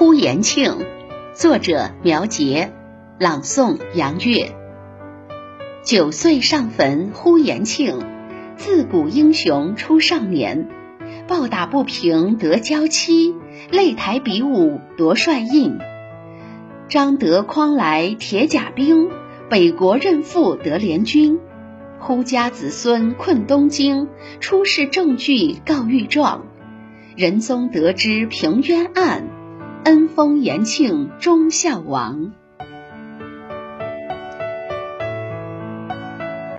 呼延庆，作者苗杰，朗诵杨月。九岁上坟呼延庆，自古英雄出少年。抱打不平得娇妻，擂台比武夺帅印。张德匡来铁甲兵，北国任父得联军。呼家子孙困东京，出示证据告御状。仁宗得知平冤案，封延庆忠孝王。